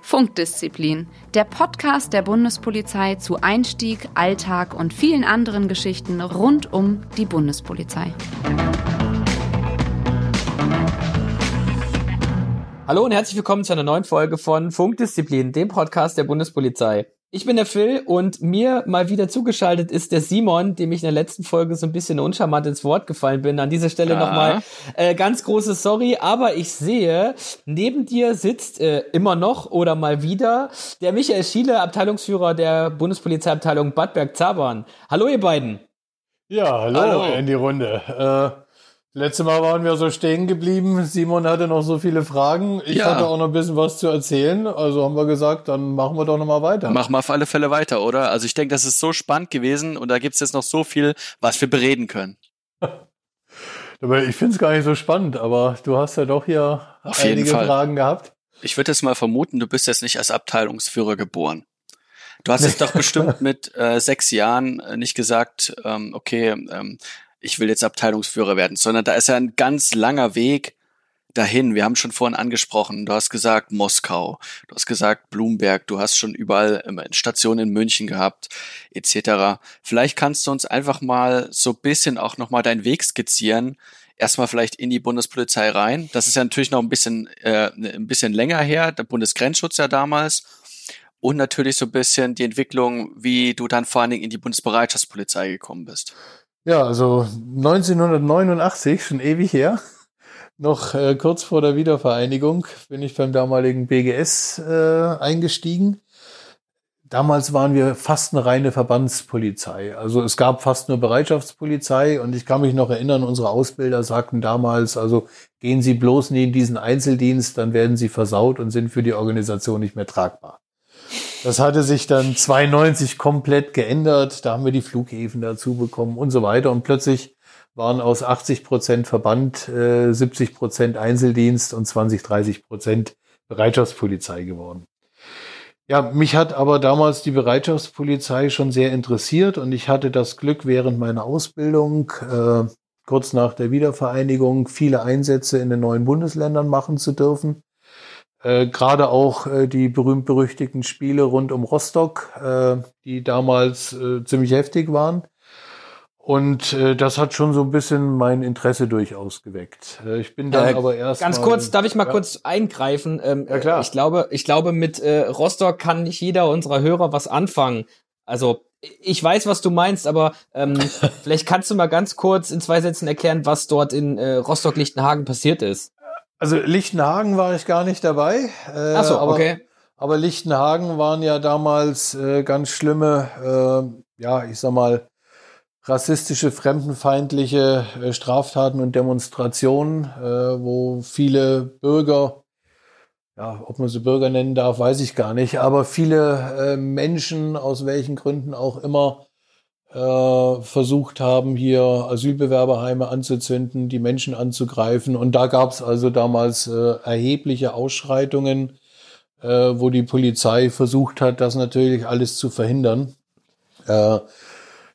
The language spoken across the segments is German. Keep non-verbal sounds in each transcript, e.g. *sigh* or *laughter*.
Funkdisziplin, der Podcast der Bundespolizei zu Einstieg, Alltag und vielen anderen Geschichten rund um die Bundespolizei. Hallo und herzlich willkommen zu einer neuen Folge von Funkdisziplin, dem Podcast der Bundespolizei. Ich bin der Phil und mir mal wieder zugeschaltet ist der Simon, dem ich in der letzten Folge so ein bisschen uncharmant ins Wort gefallen bin. An dieser Stelle ja. nochmal äh, ganz große Sorry, aber ich sehe, neben dir sitzt äh, immer noch oder mal wieder der Michael Schiele, Abteilungsführer der Bundespolizeiabteilung Bad Berg-Zabern. Hallo ihr beiden. Ja, hallo, hallo. in die Runde. Äh Letztes Mal waren wir so stehen geblieben. Simon hatte noch so viele Fragen. Ich ja. hatte auch noch ein bisschen was zu erzählen. Also haben wir gesagt, dann machen wir doch noch mal weiter. Machen wir auf alle Fälle weiter, oder? Also ich denke, das ist so spannend gewesen und da gibt's jetzt noch so viel, was wir bereden können. *laughs* ich finde es gar nicht so spannend, aber du hast ja doch hier auf einige Fragen gehabt. Ich würde jetzt mal vermuten, du bist jetzt nicht als Abteilungsführer geboren. Du hast jetzt doch bestimmt *laughs* mit äh, sechs Jahren äh, nicht gesagt, ähm, okay, ähm, ich will jetzt Abteilungsführer werden, sondern da ist ja ein ganz langer Weg dahin. Wir haben schon vorhin angesprochen, du hast gesagt Moskau, du hast gesagt Blumberg, du hast schon überall ähm, Stationen in München gehabt, etc. Vielleicht kannst du uns einfach mal so bisschen auch nochmal deinen Weg skizzieren. Erstmal vielleicht in die Bundespolizei rein. Das ist ja natürlich noch ein bisschen, äh, ein bisschen länger her, der Bundesgrenzschutz ja damals. Und natürlich so ein bisschen die Entwicklung, wie du dann vor allen Dingen in die Bundesbereitschaftspolizei gekommen bist. Ja, also 1989, schon ewig her, noch äh, kurz vor der Wiedervereinigung, bin ich beim damaligen BGS äh, eingestiegen. Damals waren wir fast eine reine Verbandspolizei. Also es gab fast nur Bereitschaftspolizei und ich kann mich noch erinnern, unsere Ausbilder sagten damals, also gehen Sie bloß nie in diesen Einzeldienst, dann werden Sie versaut und sind für die Organisation nicht mehr tragbar. Das hatte sich dann 92 komplett geändert. Da haben wir die Flughäfen dazu bekommen und so weiter. Und plötzlich waren aus 80 Prozent Verband äh, 70 Prozent Einzeldienst und 20, 30 Prozent Bereitschaftspolizei geworden. Ja, mich hat aber damals die Bereitschaftspolizei schon sehr interessiert und ich hatte das Glück während meiner Ausbildung, äh, kurz nach der Wiedervereinigung, viele Einsätze in den neuen Bundesländern machen zu dürfen. Äh, Gerade auch äh, die berühmt-berüchtigten Spiele rund um Rostock, äh, die damals äh, ziemlich heftig waren. Und äh, das hat schon so ein bisschen mein Interesse durchaus geweckt. Äh, ich bin dann äh, aber erst. Ganz mal, kurz, darf ich mal ja. kurz eingreifen? Ähm, ja, klar. Ich glaube, ich glaube, mit äh, Rostock kann nicht jeder unserer Hörer was anfangen. Also, ich weiß, was du meinst, aber ähm, *laughs* vielleicht kannst du mal ganz kurz in zwei Sätzen erklären, was dort in äh, Rostock-Lichtenhagen passiert ist. Also Lichtenhagen war ich gar nicht dabei. Äh, Ach so, aber, okay. Aber Lichtenhagen waren ja damals äh, ganz schlimme, äh, ja, ich sag mal, rassistische, fremdenfeindliche äh, Straftaten und Demonstrationen, äh, wo viele Bürger, ja, ob man sie Bürger nennen darf, weiß ich gar nicht, aber viele äh, Menschen, aus welchen Gründen auch immer, äh, versucht haben, hier Asylbewerberheime anzuzünden, die Menschen anzugreifen. Und da gab es also damals äh, erhebliche Ausschreitungen, äh, wo die Polizei versucht hat, das natürlich alles zu verhindern. Äh,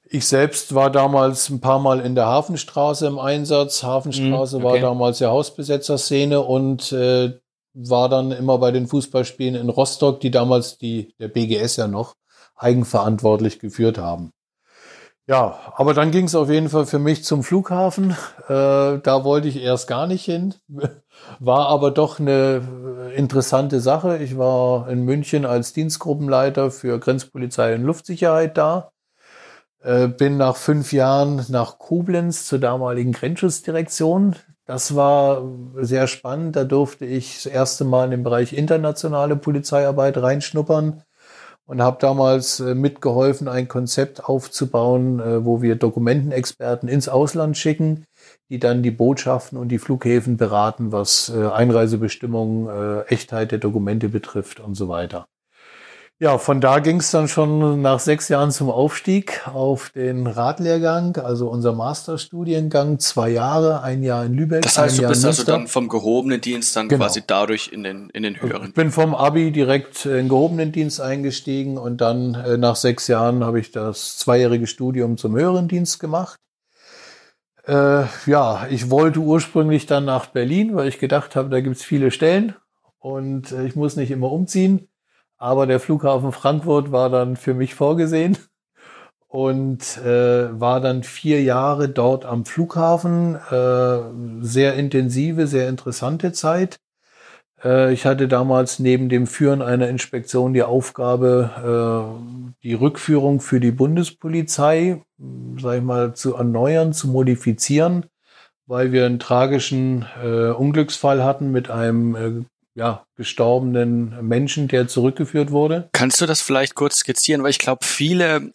ich selbst war damals ein paar Mal in der Hafenstraße im Einsatz. Hafenstraße mm, okay. war damals ja Hausbesetzerszene und äh, war dann immer bei den Fußballspielen in Rostock, die damals die der BGS ja noch eigenverantwortlich geführt haben. Ja, aber dann ging es auf jeden Fall für mich zum Flughafen. Äh, da wollte ich erst gar nicht hin. *laughs* War aber doch eine interessante Sache. Ich war in München als Dienstgruppenleiter für Grenzpolizei und Luftsicherheit da. Äh, bin nach fünf Jahren nach Koblenz zur damaligen Grenzschutzdirektion. Das war sehr spannend. Da durfte ich das erste Mal in den Bereich internationale Polizeiarbeit reinschnuppern und habe damals äh, mitgeholfen, ein Konzept aufzubauen, äh, wo wir Dokumentenexperten ins Ausland schicken, die dann die Botschaften und die Flughäfen beraten, was äh, Einreisebestimmungen, Echtheit der Dokumente betrifft und so weiter. Ja, von da ging es dann schon nach sechs Jahren zum Aufstieg auf den Radlehrgang, also unser Masterstudiengang, zwei Jahre, ein Jahr in Lübeck. Das heißt, du bist also dann vom gehobenen Dienst dann genau. quasi dadurch in den, in den höheren. Ich bin vom Abi direkt in gehobenen Dienst eingestiegen und dann äh, nach sechs Jahren habe ich das zweijährige Studium zum höheren Dienst gemacht. Äh, ja, ich wollte ursprünglich dann nach Berlin, weil ich gedacht habe, da gibt's viele Stellen und äh, ich muss nicht immer umziehen. Aber der Flughafen Frankfurt war dann für mich vorgesehen und äh, war dann vier Jahre dort am Flughafen. Äh, sehr intensive, sehr interessante Zeit. Äh, ich hatte damals neben dem Führen einer Inspektion die Aufgabe, äh, die Rückführung für die Bundespolizei, sag ich mal, zu erneuern, zu modifizieren, weil wir einen tragischen äh, Unglücksfall hatten mit einem äh, ja, gestorbenen Menschen, der zurückgeführt wurde. Kannst du das vielleicht kurz skizzieren? Weil ich glaube, viele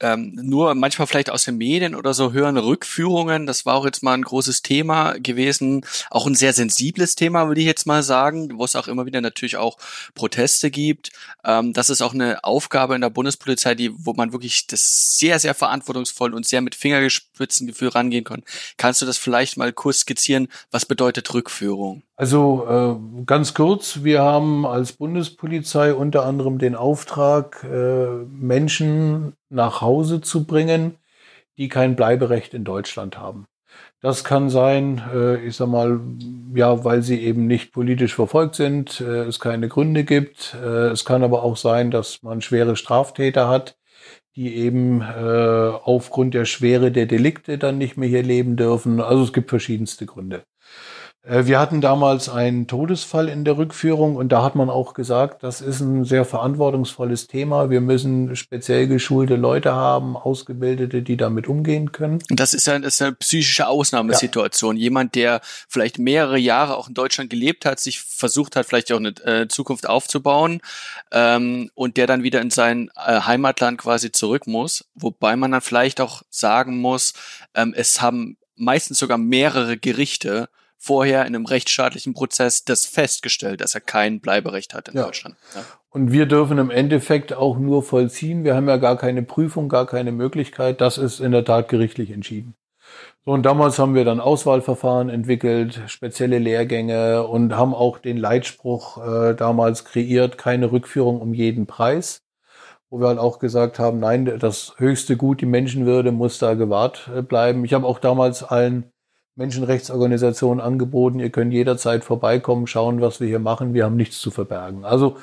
ähm, nur manchmal vielleicht aus den Medien oder so hören Rückführungen. Das war auch jetzt mal ein großes Thema gewesen, auch ein sehr sensibles Thema, würde ich jetzt mal sagen, wo es auch immer wieder natürlich auch Proteste gibt. Ähm, das ist auch eine Aufgabe in der Bundespolizei, die, wo man wirklich das sehr, sehr verantwortungsvoll und sehr mit Fingerspitzengefühl rangehen kann. Kannst du das vielleicht mal kurz skizzieren? Was bedeutet Rückführung? Also äh, ganz kurz, wir haben als Bundespolizei unter anderem den Auftrag, äh, Menschen nach Hause zu bringen, die kein Bleiberecht in Deutschland haben. Das kann sein, äh, ich sag mal, ja, weil sie eben nicht politisch verfolgt sind, äh, es keine Gründe gibt. Äh, es kann aber auch sein, dass man schwere Straftäter hat, die eben aufgrund der Schwere der Delikte dann nicht mehr hier leben dürfen. Also es gibt verschiedenste Gründe. Äh, wir hatten damals einen Todesfall in der Rückführung und da hat man auch gesagt, das ist ein sehr verantwortungsvolles Thema. Wir müssen speziell geschulte Leute haben, Ausgebildete, die damit umgehen können. Das ist ja das ist eine psychische Ausnahmesituation. Ja. Jemand, der vielleicht mehrere Jahre auch in Deutschland gelebt hat, sich versucht hat, vielleicht auch eine äh, Zukunft aufzubauen ähm, und der dann wieder in sein äh, Heimatland quasi zurück muss. Wobei man dann vielleicht auch sagen muss, ähm, es haben meistens sogar mehrere Gerichte vorher in einem rechtsstaatlichen Prozess das festgestellt, dass er kein Bleiberecht hat in ja. Deutschland. Ja. Und wir dürfen im Endeffekt auch nur vollziehen. Wir haben ja gar keine Prüfung, gar keine Möglichkeit. Das ist in der Tat gerichtlich entschieden. So, und damals haben wir dann Auswahlverfahren entwickelt, spezielle Lehrgänge und haben auch den Leitspruch äh, damals kreiert, keine Rückführung um jeden Preis. Wo wir halt auch gesagt haben, nein, das höchste Gut, die Menschenwürde muss da gewahrt äh, bleiben. Ich habe auch damals allen Menschenrechtsorganisationen angeboten, ihr könnt jederzeit vorbeikommen, schauen, was wir hier machen, wir haben nichts zu verbergen. Also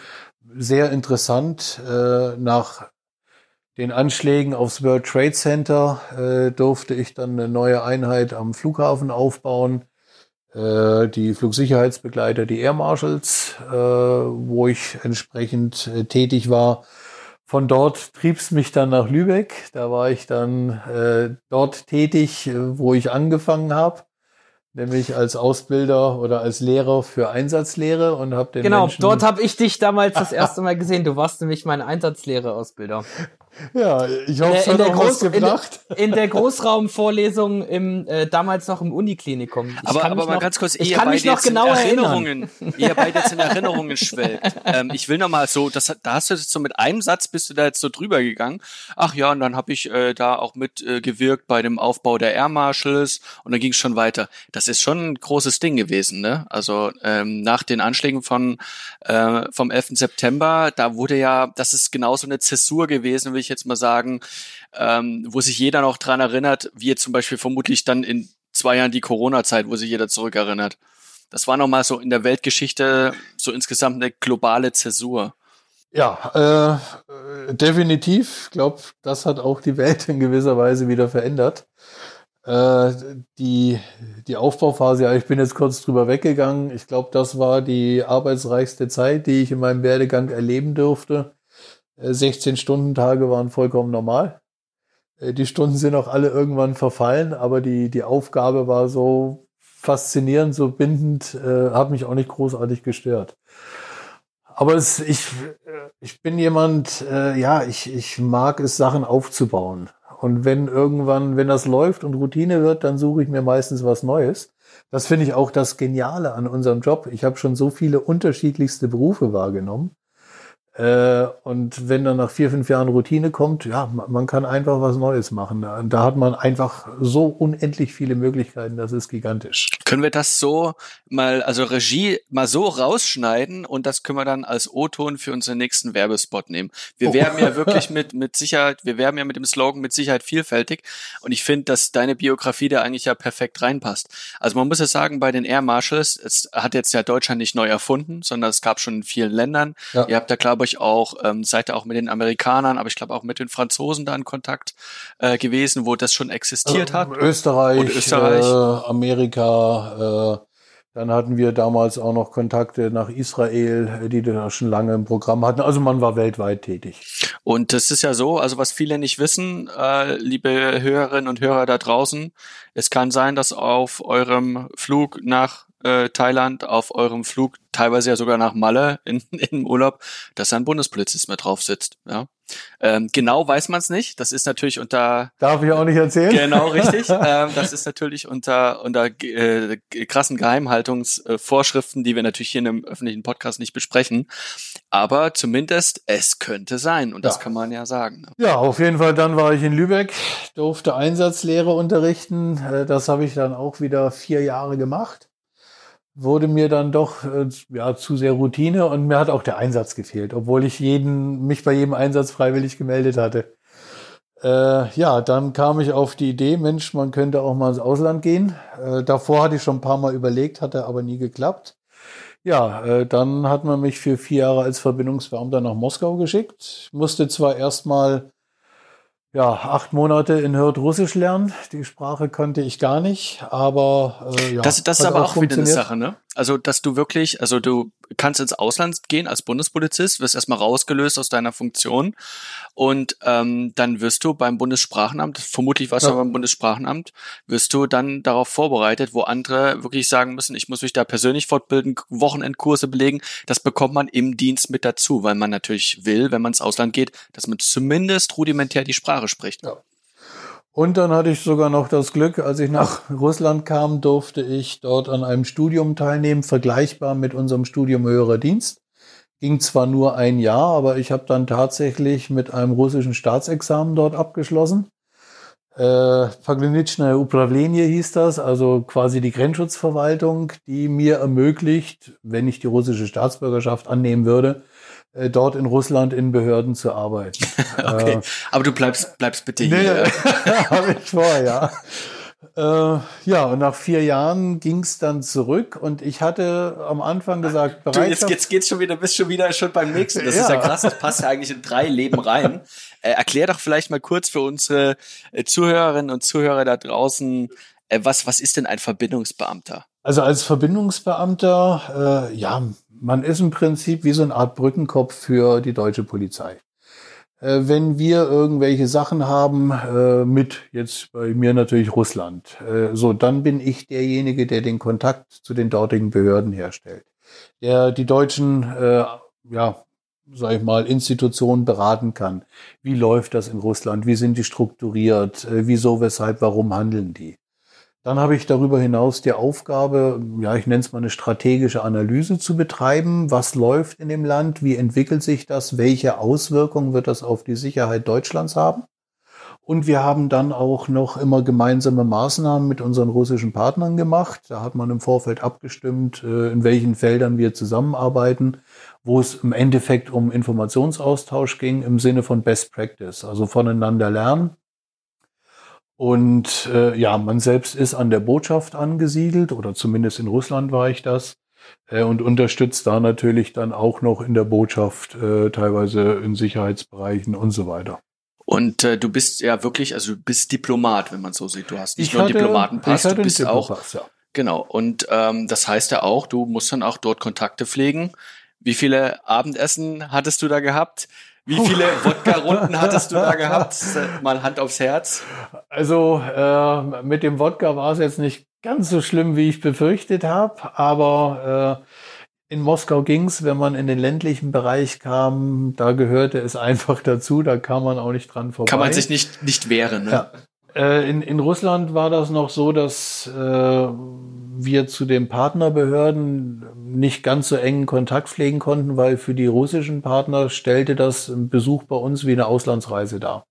sehr interessant. Äh, nach den Anschlägen aufs World Trade Center äh, durfte ich dann eine neue Einheit am Flughafen aufbauen. Äh, die Flugsicherheitsbegleiter, die Air Marshals, äh, wo ich entsprechend äh, tätig war. Von dort trieb es mich dann nach Lübeck. Da war ich dann äh, dort tätig, äh, wo ich angefangen habe, nämlich als Ausbilder oder als Lehrer für Einsatzlehre und habe den Genau, Menschen dort habe ich dich damals das erste Mal gesehen. Du warst nämlich mein Einsatzlehre-Ausbilder. Ja, ich hoffe, es hat auch Groß, was gebracht. In, in, der Großraumvorlesung im äh, damals noch im Uniklinikum. Ich aber aber mal noch, ganz kurz, ich kann mich noch genau Erinnerungen, ihr beide jetzt in *laughs* Erinnerungen schwelgt. Ähm, ich will noch mal so, das, da hast du jetzt so mit einem Satz bist du da jetzt so drüber gegangen. Ach ja, und dann habe ich äh, da auch mitgewirkt äh, bei dem Aufbau der Air Marshals und dann ging es schon weiter. Das ist schon ein großes Ding gewesen, ne? Also ähm, nach den Anschlägen von äh, vom 11. September, da wurde ja, das ist genauso eine Zäsur gewesen, wie ich jetzt mal sagen, ähm, wo sich jeder noch dran erinnert, wie jetzt zum Beispiel vermutlich dann in zwei Jahren die Corona-Zeit, wo sich jeder zurückerinnert. Das war nochmal so in der Weltgeschichte so insgesamt eine globale Zäsur. Ja, äh, definitiv. Ich glaube, das hat auch die Welt in gewisser Weise wieder verändert. Äh, die, die Aufbauphase, ja, ich bin jetzt kurz drüber weggegangen. Ich glaube, das war die arbeitsreichste Zeit, die ich in meinem Werdegang erleben durfte. 16-Stunden-Tage äh, waren vollkommen normal. Äh, die Stunden sind auch alle irgendwann verfallen, aber die, die Aufgabe war so faszinierend, so bindend, äh, hat mich auch nicht großartig gestört. Aber es, ich, äh, ich bin jemand, äh, ja, ich, ich mag es, Sachen aufzubauen. Und wenn irgendwann, wenn das läuft und Routine wird, dann suche ich mir meistens was Neues. Das finde ich auch das Geniale an unserem Job. Ich habe schon so viele unterschiedlichste Berufe wahrgenommen und wenn dann nach vier, fünf Jahren Routine kommt, ja, man kann einfach was Neues machen. Da hat man einfach so unendlich viele Möglichkeiten, das ist gigantisch. Können wir das so mal, also Regie mal so rausschneiden und das können wir dann als O-Ton für unseren nächsten Werbespot nehmen. Wir oh. werben ja wirklich *laughs* mit, mit Sicherheit, wir werben ja mit dem Slogan mit Sicherheit vielfältig und ich finde, dass deine Biografie da eigentlich ja perfekt reinpasst. Also man muss ja sagen, bei den Air Marshals, es hat jetzt ja Deutschland nicht neu erfunden, sondern es gab schon in vielen Ländern. Ja. Ihr habt da, glaube ich, auch, ähm, seid ihr auch mit den Amerikanern, aber ich glaube auch mit den Franzosen da in Kontakt äh, gewesen, wo das schon existiert äh, hat. Österreich, und Österreich. Äh, Amerika, äh, dann hatten wir damals auch noch Kontakte nach Israel, die da schon lange im Programm hatten. Also man war weltweit tätig. Und das ist ja so, also was viele nicht wissen, äh, liebe Hörerinnen und Hörer da draußen, es kann sein, dass auf eurem Flug nach äh, Thailand auf eurem Flug, teilweise ja sogar nach Malle in, *laughs* in Urlaub, dass ein Bundespolizist mit drauf sitzt. Ja. Ähm, genau weiß man es nicht. Das ist natürlich unter. Darf ich auch nicht erzählen? Genau, *laughs* richtig. ähm, das ist natürlich unter, unter äh, krassen Geheimhaltungsvorschriften, die wir natürlich hier in einem öffentlichen Podcast nicht besprechen. Aber zumindest es könnte sein. Und das ja. kann man ja sagen. Ne? Ja, auf jeden Fall. Dann war ich in Lübeck, durfte Einsatzlehre unterrichten. Äh, das habe ich dann auch wieder vier Jahre gemacht wurde mir dann doch äh, ja zu sehr Routine und mir hat auch der Einsatz gefehlt, obwohl ich jeden mich bei jedem Einsatz freiwillig gemeldet hatte. Äh, ja, dann kam ich auf die Idee, Mensch, man könnte auch mal ins Ausland gehen. Äh, davor hatte ich schon ein paar Mal überlegt, hatte aber nie geklappt. Ja, äh, dann hat man mich für vier Jahre als Verbindungsbeamter nach Moskau geschickt. Musste zwar erstmal ja, acht Monate in Hürth Russisch lernen. Die Sprache konnte ich gar nicht, aber äh, ja. Das, das ist aber auch, auch wieder eine Sache, ne? Also, dass du wirklich, also du kannst ins Ausland gehen als Bundespolizist, wirst erstmal rausgelöst aus deiner Funktion und ähm, dann wirst du beim Bundessprachenamt, vermutlich warst ja. du beim Bundessprachenamt, wirst du dann darauf vorbereitet, wo andere wirklich sagen müssen, ich muss mich da persönlich fortbilden, Wochenendkurse belegen. Das bekommt man im Dienst mit dazu, weil man natürlich will, wenn man ins Ausland geht, dass man zumindest rudimentär die Sprache spricht. Ja. Und dann hatte ich sogar noch das Glück, als ich nach Russland kam, durfte ich dort an einem Studium teilnehmen, vergleichbar mit unserem Studium höherer Dienst. Ging zwar nur ein Jahr, aber ich habe dann tatsächlich mit einem russischen Staatsexamen dort abgeschlossen. Äh, Pogranitschnae Upravlenie hieß das, also quasi die Grenzschutzverwaltung, die mir ermöglicht, wenn ich die russische Staatsbürgerschaft annehmen würde, dort in Russland in Behörden zu arbeiten. *laughs* okay, äh, aber du bleibst, bleibst bitte hier. *laughs* Nee, habe ich vor, ja. *laughs* Äh, ja, und nach vier Jahren ging es dann zurück und ich hatte am Anfang gesagt, du, jetzt, jetzt geht's schon wieder, bist schon wieder schon beim nächsten. Das ja. ist ja krass, das passt ja eigentlich in drei Leben rein. Äh, erklär doch vielleicht mal kurz für unsere äh, Zuhörerinnen und Zuhörer da draußen, äh, was, was ist denn ein Verbindungsbeamter? Also als Verbindungsbeamter, äh, ja, man ist im Prinzip wie so eine Art Brückenkopf für die deutsche Polizei. Äh, wenn wir irgendwelche Sachen haben äh, mit jetzt bei mir natürlich Russland, äh, so dann bin ich derjenige, der den Kontakt zu den dortigen Behörden herstellt, der die deutschen ja sag ich mal, Institutionen beraten kann. Wie läuft das in Russland? Wie sind die strukturiert? Wieso, weshalb, warum handeln die? Dann habe ich darüber hinaus die Aufgabe, ja, ich nenne es mal eine strategische Analyse zu betreiben. Was läuft in dem Land? Wie entwickelt sich das? Welche Auswirkungen wird das auf die Sicherheit Deutschlands haben? Und wir haben dann auch noch immer gemeinsame Maßnahmen mit unseren russischen Partnern gemacht. Da hat man im Vorfeld abgestimmt, äh, in welchen Feldern wir zusammenarbeiten, wo es im Endeffekt um Informationsaustausch ging im Sinne von Best Practice, also voneinander lernen und äh, ja, man selbst ist an der Botschaft angesiedelt oder zumindest in Russland war ich das äh, und unterstützt da natürlich dann auch noch in der Botschaft, äh, teilweise in Sicherheitsbereichen und so weiter. Und äh, du bist ja wirklich, also du bist Diplomat, wenn man so sieht. Du hast nicht ich nur hatte, einen Diplomatenpass, du bist auch. Ja. Genau. Und ähm, das heißt ja auch, du musst dann auch dort Kontakte pflegen. Wie viele Abendessen hattest du da gehabt? Wie viele Wodka-Runden hattest du da *laughs* gehabt? Mal Hand aufs Herz. Also äh, mit dem Wodka war es jetzt nicht ganz so schlimm, wie ich befürchtet habe, aber äh, in Moskau ging's, wenn man in den ländlichen Bereich kam, da gehörte es einfach dazu, da kam man auch nicht dran vorbei. Kann man sich nicht, nicht wehren. Ne? Ja. Äh, in, in Russland war das noch so, dass äh, wir zu den Partnerbehörden nicht ganz so engen Kontakt pflegen konnten, weil für die russischen Partner stellte das ein Besuch bei uns wie eine Auslandsreise dar,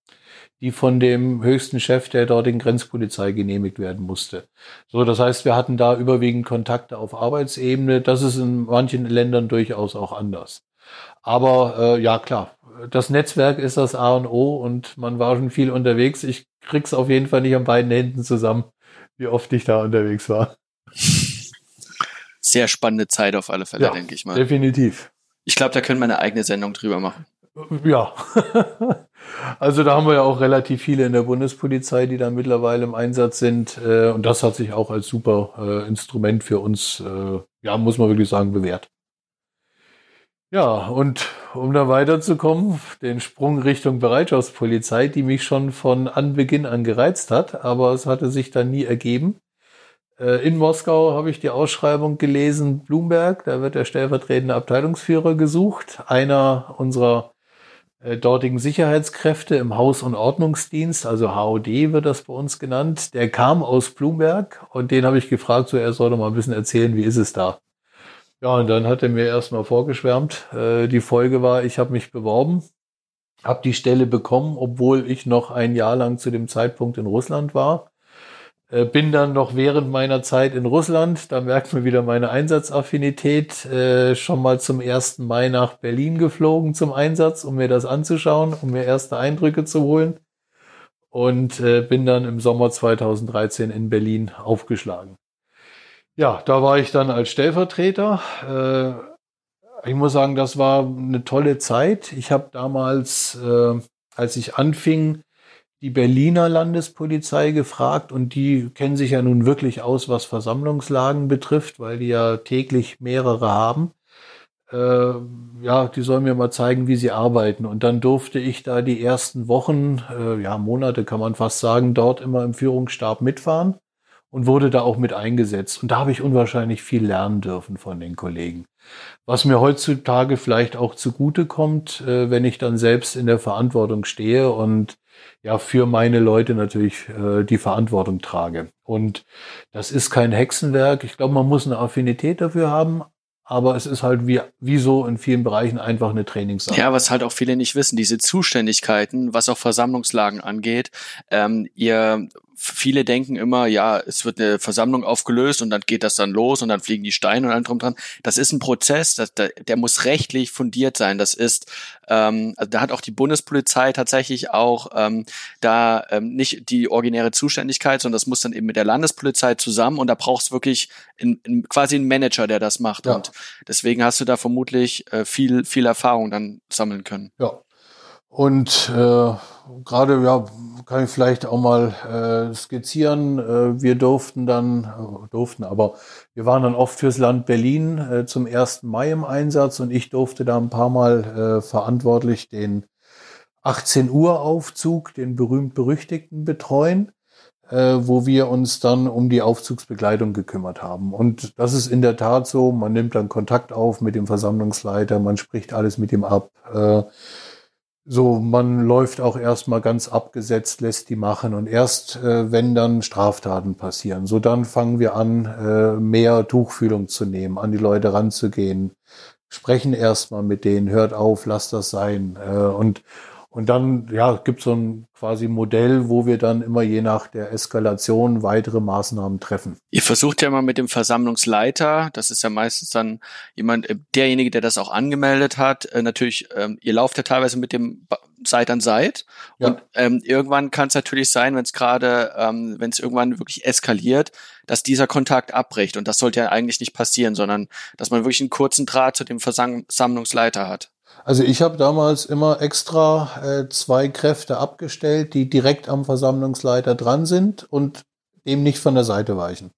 die von dem höchsten Chef der dortigen Grenzpolizei genehmigt werden musste. So, das heißt, wir hatten da überwiegend Kontakte auf Arbeitsebene. Das ist in manchen Ländern durchaus auch anders. Aber äh, ja, klar, das Netzwerk ist das A und O und man war schon viel unterwegs. Ich krieg's auf jeden Fall nicht an beiden Händen zusammen, wie oft ich da unterwegs war. Sehr spannende Zeit auf alle Fälle, ja, denke ich mal. Definitiv. Ich glaube, da können wir eine eigene Sendung drüber machen. Ja. *laughs* also da haben wir ja auch relativ viele in der Bundespolizei, die da mittlerweile im Einsatz sind. Äh, und das hat sich auch als super äh, Instrument für uns, äh, ja, muss man wirklich sagen, bewährt. Ja, und um da weiterzukommen, den Sprung Richtung Bereitschaftspolizei, die mich schon von Anbeginn an gereizt hat, aber es hatte sich dann nie ergeben. Äh, in Moskau habe ich die Ausschreibung gelesen, Bloomberg, da wird der stellvertretende Abteilungsführer gesucht, einer unserer äh, dortigen Sicherheitskräfte im Haus- und Ordnungsdienst, also HOD wird das bei uns genannt, der kam aus Bloomberg und den habe ich gefragt, so er soll doch mal ein bisschen erzählen, wie ist es da? Ja, und dann hat er mir erstmal vorgeschwärmt. Äh, die Folge war, ich habe mich beworben, habe die Stelle bekommen, obwohl ich noch ein Jahr lang zu dem Zeitpunkt in Russland war. Äh, bin dann noch während meiner Zeit in Russland, da merkt man wieder meine Einsatzaffinität, äh, schon mal zum 1. Mai nach Berlin geflogen zum Einsatz, um mir das anzuschauen, um mir erste Eindrücke zu holen. Und äh, bin dann im Sommer 2013 in Berlin aufgeschlagen. Ja, da war ich dann als Stellvertreter. Äh, ich muss sagen, das war eine tolle Zeit. Ich habe damals, äh, als ich anfing, die Berliner Landespolizei gefragt und die kennen sich ja nun wirklich aus, was Versammlungslagen betrifft, weil die ja täglich mehrere haben. Äh, ja, die sollen mir mal zeigen, wie sie arbeiten. Und dann durfte ich da die ersten Wochen, äh, ja, Monate kann man fast sagen, dort immer im Führungsstab mitfahren und wurde da auch mit eingesetzt. Und da habe ich unwahrscheinlich viel lernen dürfen von den Kollegen. Was mir heutzutage vielleicht auch zugute kommt, äh, wenn ich dann selbst in der Verantwortung stehe und ja für meine Leute natürlich äh, die Verantwortung trage. Und das ist kein Hexenwerk. Ich glaube, man muss eine Affinität dafür haben, aber es ist halt wie, wie so in vielen Bereichen einfach eine Trainingssache. Ja, was halt auch viele nicht wissen, diese Zuständigkeiten, was auch Versammlungslagen angeht. Ähm, ihr viele denken immer, ja, es wird eine Versammlung aufgelöst und dann geht das dann los und dann fliegen die Steine und allem drum dran. Das ist ein Prozess, das, der, der muss rechtlich fundiert sein. Das ist, ähm, also da hat auch die Bundespolizei tatsächlich auch ähm, da ähm, nicht die originäre Zuständigkeit, sondern das muss dann eben mit der Landespolizei zusammen und da brauchst du wirklich in, in, quasi einen Manager, der das macht. Ja. Und deswegen hast du da vermutlich äh, viel, viel Erfahrung dann sammeln können. Ja. Und äh, gerade ja, kann ich vielleicht auch mal äh, skizzieren. Äh, wir durften dann, äh, durften, aber wir waren dann oft fürs Land Berlin äh, zum 1. Mai im Einsatz und ich durfte da ein paar Mal äh, verantwortlich den 18 Uhr Aufzug, den berühmt-berüchtigten betreuen, äh, wo wir uns dann um die Aufzugsbegleitung gekümmert haben. Und das ist in der Tat so, man nimmt dann Kontakt auf mit dem Versammlungsleiter, man spricht alles mit ihm ab. Äh, so, man läuft auch erstmal ganz abgesetzt, lässt die machen und erst äh, wenn dann Straftaten passieren, so dann fangen wir an, äh, mehr Tuchfühlung zu nehmen, an die Leute ranzugehen, sprechen erstmal mit denen, hört auf, lasst das sein äh, und und dann ja, gibt so ein quasi Modell, wo wir dann immer je nach der Eskalation weitere Maßnahmen treffen. Ihr versucht ja mal mit dem Versammlungsleiter, das ist ja meistens dann jemand, äh, derjenige, der das auch angemeldet hat, äh, natürlich, ähm, ihr lauft ja teilweise mit dem Seit an Seit. Ja. Und ähm, irgendwann kann es natürlich sein, wenn es gerade, ähm, wenn es irgendwann wirklich eskaliert, dass dieser Kontakt abbricht. Und das sollte ja eigentlich nicht passieren, sondern dass man wirklich einen kurzen Draht zu dem Versammlungsleiter hat. Also ich habe damals immer extra äh, zwei Kräfte abgestellt, die direkt am Versammlungsleiter dran sind und dem nicht von der Seite weichen.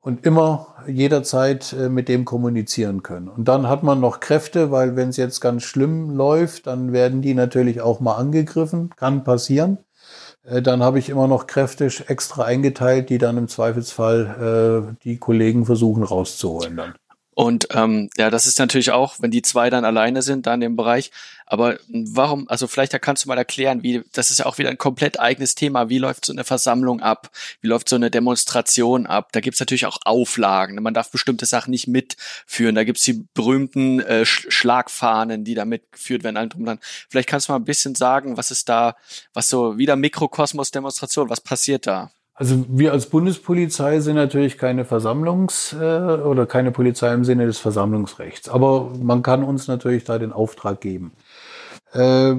Und immer jederzeit äh, mit dem kommunizieren können. Und dann hat man noch Kräfte, weil wenn es jetzt ganz schlimm läuft, dann werden die natürlich auch mal angegriffen. Kann passieren. Äh, dann habe ich immer noch Kräfte extra eingeteilt, die dann im Zweifelsfall äh, die Kollegen versuchen rauszuholen dann. Und ähm, ja, das ist natürlich auch, wenn die zwei dann alleine sind, da in dem Bereich. Aber warum, also vielleicht kannst du mal erklären, wie, das ist ja auch wieder ein komplett eigenes Thema. Wie läuft so eine Versammlung ab? Wie läuft so eine Demonstration ab? Da gibt's natürlich auch Auflagen. Man darf bestimmte Sachen nicht mitführen. Da gibt's die berühmten äh, Schlagfahnen, die da mitgeführt werden. Allem drum dann. Vielleicht kannst du mal ein bisschen sagen, was ist da, was so wieder Mikrokosmos-Demonstration, was passiert da? Also wir als Bundespolizei sind natürlich keine Versammlungs- äh, oder keine Polizei im Sinne des Versammlungsrechts. Aber man kann uns natürlich da den Auftrag geben. Äh,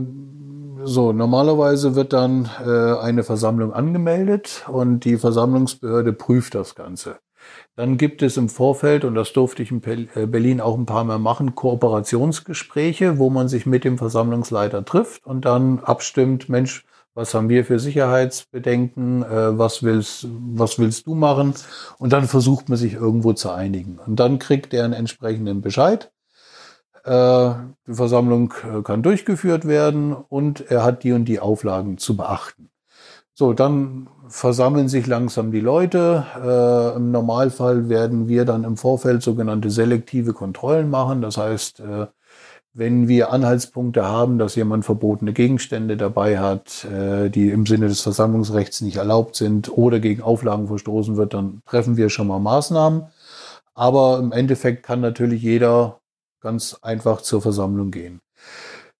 so, normalerweise wird dann äh, eine Versammlung angemeldet und die Versammlungsbehörde prüft das Ganze. Dann gibt es im Vorfeld, und das durfte ich in Berlin auch ein paar Mal machen, Kooperationsgespräche, wo man sich mit dem Versammlungsleiter trifft und dann abstimmt, Mensch, was haben wir für Sicherheitsbedenken, äh, was, willst, was willst du machen? Und dann versucht man sich irgendwo zu einigen. Und dann kriegt er einen entsprechenden Bescheid. Äh, die Versammlung äh, kann durchgeführt werden und er hat die und die Auflagen zu beachten. So, dann versammeln sich langsam die Leute. Äh, Im Normalfall werden wir dann im Vorfeld sogenannte selektive Kontrollen machen. Das heißt, äh, wenn wir Anhaltspunkte haben, dass jemand verbotene Gegenstände dabei hat, äh, die im Sinne des Versammlungsrechts nicht erlaubt sind oder gegen Auflagen verstoßen wird, dann treffen wir schon mal Maßnahmen. Aber im Endeffekt kann natürlich jeder ganz einfach zur Versammlung gehen.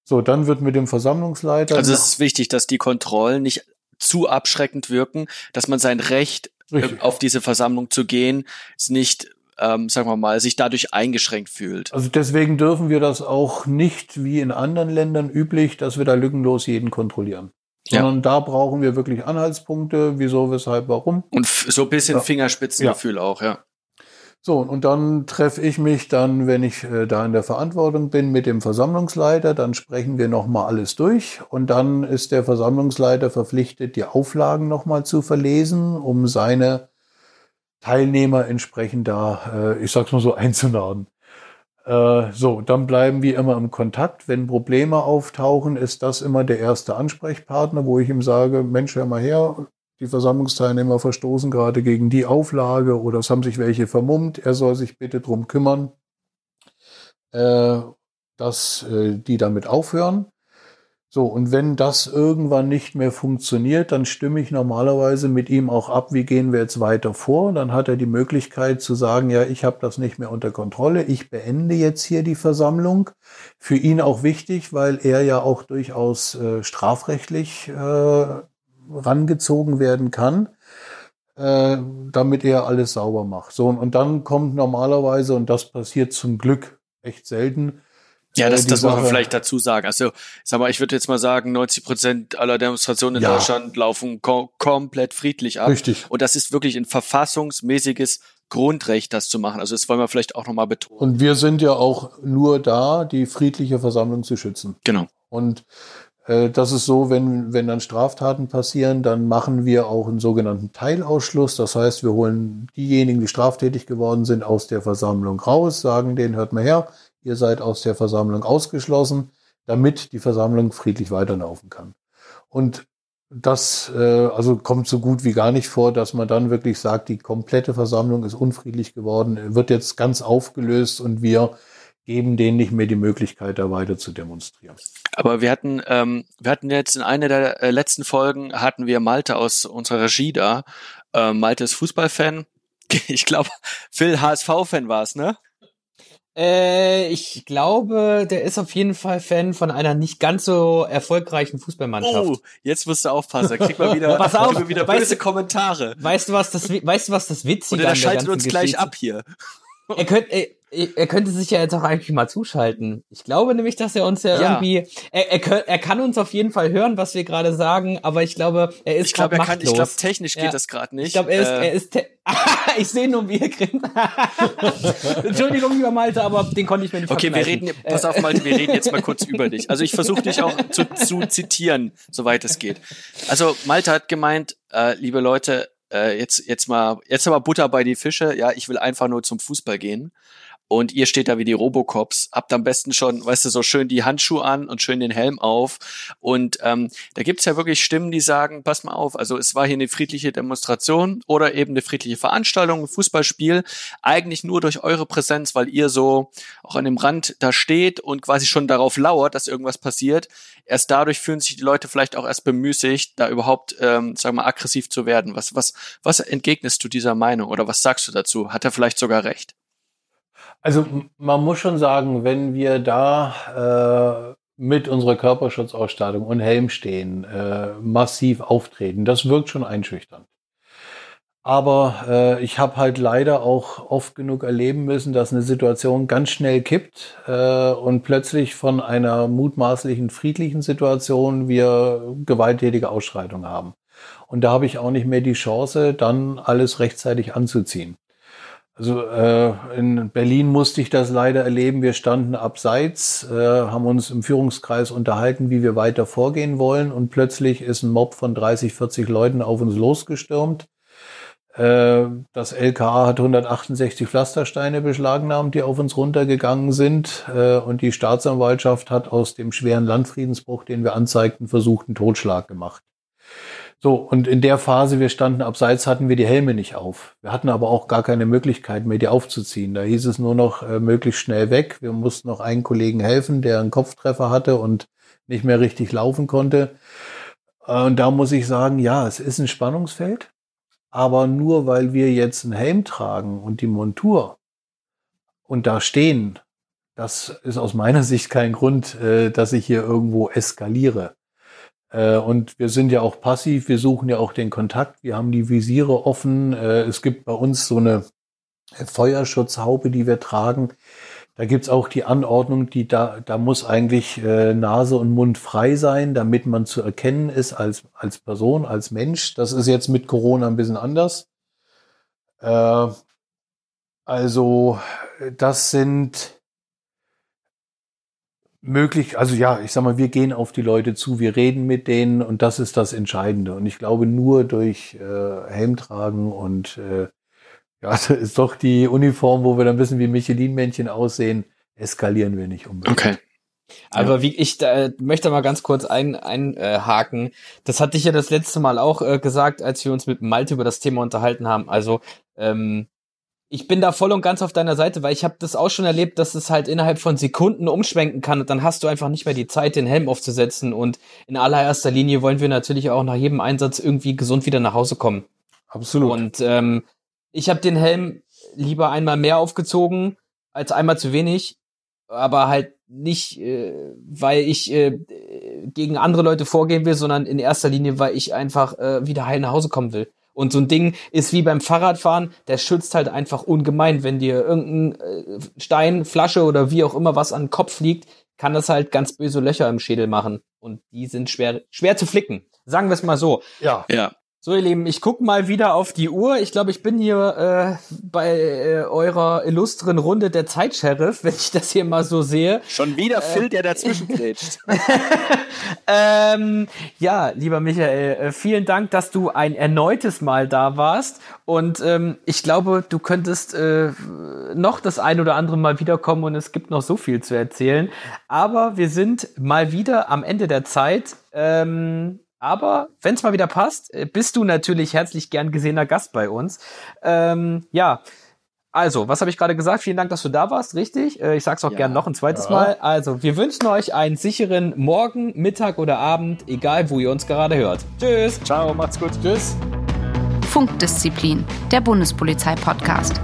So, dann wird mit dem Versammlungsleiter. Also es ist wichtig, dass die Kontrollen nicht zu abschreckend wirken, dass man sein Recht Richtig. auf diese Versammlung zu gehen, ist nicht ähm, sagen wir mal, sich dadurch eingeschränkt fühlt. Also deswegen dürfen wir das auch nicht wie in anderen Ländern üblich, dass wir da lückenlos jeden kontrollieren. Sondern ja. da brauchen wir wirklich Anhaltspunkte, wieso, weshalb, warum. Und so ein bisschen ja. Fingerspitzengefühl ja. auch, ja. So, und dann treffe ich mich dann, wenn ich äh, da in der Verantwortung bin, mit dem Versammlungsleiter. Dann sprechen wir nochmal alles durch. Und dann ist der Versammlungsleiter verpflichtet, die Auflagen nochmal zu verlesen, um seine Teilnehmer entsprechend da, äh, ich sag's mal so, einzuladen. Äh, so, dann bleiben wir immer im Kontakt. Wenn Probleme auftauchen, ist das immer der erste Ansprechpartner, wo ich ihm sage, Mensch, hör mal her, die Versammlungsteilnehmer verstoßen gerade gegen die Auflage oder es haben sich welche vermummt. Er soll sich bitte drum kümmern, äh, dass äh, die damit aufhören. So, und wenn das irgendwann nicht mehr funktioniert, dann stimme ich normalerweise mit ihm auch ab, wie gehen wir jetzt weiter vor. Dann hat er die Möglichkeit zu sagen, ja, ich habe das nicht mehr unter Kontrolle, ich beende jetzt hier die Versammlung. Für ihn auch wichtig, weil er ja auch durchaus äh, strafrechtlich äh, rangezogen werden kann, äh, damit er alles sauber macht. So, und dann kommt normalerweise, und das passiert zum Glück echt selten, ja, das, das muss man vielleicht dazu sagen. Also, sag mal, ich würde jetzt mal sagen, 90 Prozent aller Demonstrationen in ja. Deutschland laufen kom komplett friedlich ab. Richtig. Und das ist wirklich ein verfassungsmäßiges Grundrecht, das zu machen. Also, das wollen wir vielleicht auch nochmal betonen. Und wir sind ja auch nur da, die friedliche Versammlung zu schützen. Genau. Und äh, das ist so, wenn, wenn dann Straftaten passieren, dann machen wir auch einen sogenannten Teilausschluss. Das heißt, wir holen diejenigen, die straftätig geworden sind, aus der Versammlung raus, sagen denen, hört mal her, ihr seid aus der Versammlung ausgeschlossen, damit die Versammlung friedlich weiterlaufen kann. Und das äh, also kommt so gut wie gar nicht vor, dass man dann wirklich sagt, die komplette Versammlung ist unfriedlich geworden, wird jetzt ganz aufgelöst und wir geben denen nicht mehr die Möglichkeit, da weiter zu demonstrieren. Aber wir hatten, ähm, wir hatten jetzt in einer der äh, letzten Folgen hatten wir Malte aus unserer Regie da. Äh, Malte ist Fußballfan. *laughs* Ich glaube, Phil HSV-Fan war es, ne? Äh, ich glaube, der ist auf jeden Fall Fan von einer nicht ganz so erfolgreichen Fußballmannschaft. Oh, jetzt musst du aufpassen, da kriegt man wieder, *laughs* Pass auf, wieder böse weißt, Kommentare. Weißt du, was das, weißt du, was das Witzige ist? Und er schaltet uns gleich ab hier. Er könnte, er könnte sich ja jetzt auch eigentlich mal zuschalten. Ich glaube nämlich, dass er uns ja, ja. irgendwie, er, er, er, kann uns auf jeden Fall hören, was wir gerade sagen, aber ich glaube, er ist ich glaube, er kann, ich glaube, technisch geht ja. das gerade nicht. Ich glaube, er ist, äh. er ist, *laughs* ich sehe nur, wie er grinst. *laughs* Entschuldigung, lieber Malte, aber den konnte ich mir nicht Okay, wir reden, pass auf, Malte, wir reden jetzt mal kurz über dich. Also ich versuche dich auch zu, zu zitieren, soweit es geht. Also Malte hat gemeint, äh, liebe Leute, äh, jetzt, jetzt mal, jetzt aber Butter bei die Fische. Ja, ich will einfach nur zum Fußball gehen. Und ihr steht da wie die Robocops, habt am besten schon, weißt du, so schön die Handschuhe an und schön den Helm auf. Und ähm, da gibt's ja wirklich Stimmen, die sagen, pass mal auf, also es war hier eine friedliche Demonstration oder eben eine friedliche Veranstaltung, ein Fußballspiel, eigentlich nur durch eure Präsenz, weil ihr so auch an dem Rand da steht und quasi schon darauf lauert, dass irgendwas passiert. Erst dadurch fühlen sich die Leute vielleicht auch erst bemüßigt, da überhaupt, ähm, sagen wir mal, aggressiv zu werden. Was, was, was entgegnest du dieser Meinung oder was sagst du dazu? Hat er vielleicht sogar recht? Also man muss schon sagen, wenn wir da äh, mit unserer Körperschutzausstattung und Helm stehen, äh, massiv auftreten, das wirkt schon einschüchternd. Aber äh, ich habe halt leider auch oft genug erleben müssen, dass eine Situation ganz schnell kippt äh, und plötzlich von einer mutmaßlichen friedlichen Situation wir gewalttätige Ausschreitungen haben. Und da habe ich auch nicht mehr die Chance, dann alles rechtzeitig anzuziehen. Also äh, in Berlin musste ich das leider erleben. Wir standen abseits, äh, haben uns im Führungskreis unterhalten, wie wir weiter vorgehen wollen. Und plötzlich ist ein Mob von 30, 40 Leuten auf uns losgestürmt. Äh, das LKA hat 168 Pflastersteine beschlagnahmt, die auf uns runtergegangen sind. Äh, und die Staatsanwaltschaft hat aus dem schweren Landfriedensbruch, den wir anzeigten, versucht, einen Totschlag gemacht. So, und in der Phase, wir standen abseits, hatten wir die Helme nicht auf. Wir hatten aber auch gar keine Möglichkeit mehr, die aufzuziehen. Da hieß es nur noch äh, möglichst schnell weg. Wir mussten noch einen Kollegen helfen, der einen Kopftreffer hatte und nicht mehr richtig laufen konnte. Äh, und da muss ich sagen, ja, es ist ein Spannungsfeld. Aber nur weil wir jetzt einen Helm tragen und die Montur und da stehen, das ist aus meiner *laughs* Sicht kein Grund, äh, dass ich hier irgendwo eskaliere. Äh, und wir sind ja auch passiv, wir suchen ja auch den Kontakt, wir haben die Visiere offen. Äh, es gibt bei uns so eine Feuerschutzhaube, die wir tragen. Da gibt's auch die Anordnung, die da, da muss eigentlich äh, Nase und Mund frei sein, damit man zu erkennen ist als, als Person, als Mensch. Das ist jetzt mit Corona ein bisschen anders. Also das sind möglich, also ja, ich sag mal, wir gehen auf die Leute zu, wir reden mit denen und das ist das Entscheidende. Und ich glaube, nur durch äh, Helm tragen und äh, ja, *laughs* das ist doch die Uniform, wo wir dann wissen, wie Michelin-Männchen aussehen, eskalieren wir nicht unbedingt. Okay. Aber wie ich da, möchte mal ganz kurz einhaken. Ein, äh, haken. das hatte ich ja das letzte Mal auch äh, gesagt, als wir uns mit Malte über das Thema unterhalten haben. Also ähm, ich bin da voll und ganz auf deiner Seite, weil ich habe das auch schon erlebt, dass es halt innerhalb von Sekunden umschwenken kann und dann hast du einfach nicht mehr die Zeit, den Helm aufzusetzen und in allererster Linie wollen wir natürlich auch nach jedem Einsatz irgendwie gesund wieder nach Hause kommen. Absolut. Und ähm, ich habe den Helm lieber einmal mehr aufgezogen als einmal zu wenig, aber halt nicht, äh, weil ich äh, gegen andere Leute vorgehen will, sondern in erster Linie, weil ich einfach äh, wieder heil nach Hause kommen will. Und so ein Ding ist wie beim Fahrradfahren, der schützt halt einfach ungemein. Wenn dir irgendein äh, Stein, Flasche oder wie auch immer was an den Kopf liegt, kann das halt ganz böse Löcher im Schädel machen. Und die sind schwer, schwer zu flicken. Sagen wir es mal so. Ja. Ja. So, ihr Lieben, ich guck mal wieder auf die Uhr. Ich glaube, ich bin hier äh, bei äh, eurer illustren Runde der Zeitsheriff, *laughs* wenn ich das hier mal so sehe. Schon wieder Phil, der *laughs* dazwischen grätscht. *laughs* ähm, ja, lieber Michael, äh, vielen Dank, dass du ein erneutes Mal da warst. Und ähm, ich glaube, du könntest äh, noch das ein oder andere Mal wiederkommen und es gibt noch so viel zu erzählen. Aber wir sind mal wieder am Ende der Zeit. Ähm, aber wenn es mal wieder passt, äh, bist du natürlich herzlich gern gesehener Gast bei uns. Ähm, ja, also, was habe ich gerade gesagt? Vielen Dank, dass du da warst, richtig? Äh, ich sag's auch ja, gern noch ein zweites ja. Mal. Also, wir wünschen euch einen sicheren Morgen, Mittag oder Abend, egal wo ihr uns gerade hört. Tschüss. Ciao, macht's gut. Tschüss. Funkdisziplin, der Bundespolizei-Podcast.